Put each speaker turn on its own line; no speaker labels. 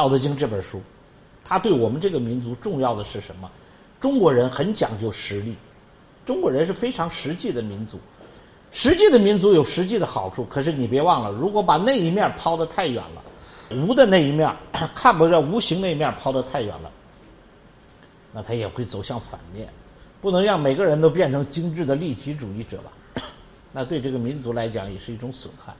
道德经这本书它对我们这个民族重要的是什么？中国人很讲究实力中国人是非常实际的民族。实际的民族有实际的好处可是你别忘了如果把那一面抛得太远了无的那一面 看不到无形那一面抛得太远了那他也会走向反面。不能让每个人都变成精致的利己主义者吧？那对这个民族来讲也是一种损害。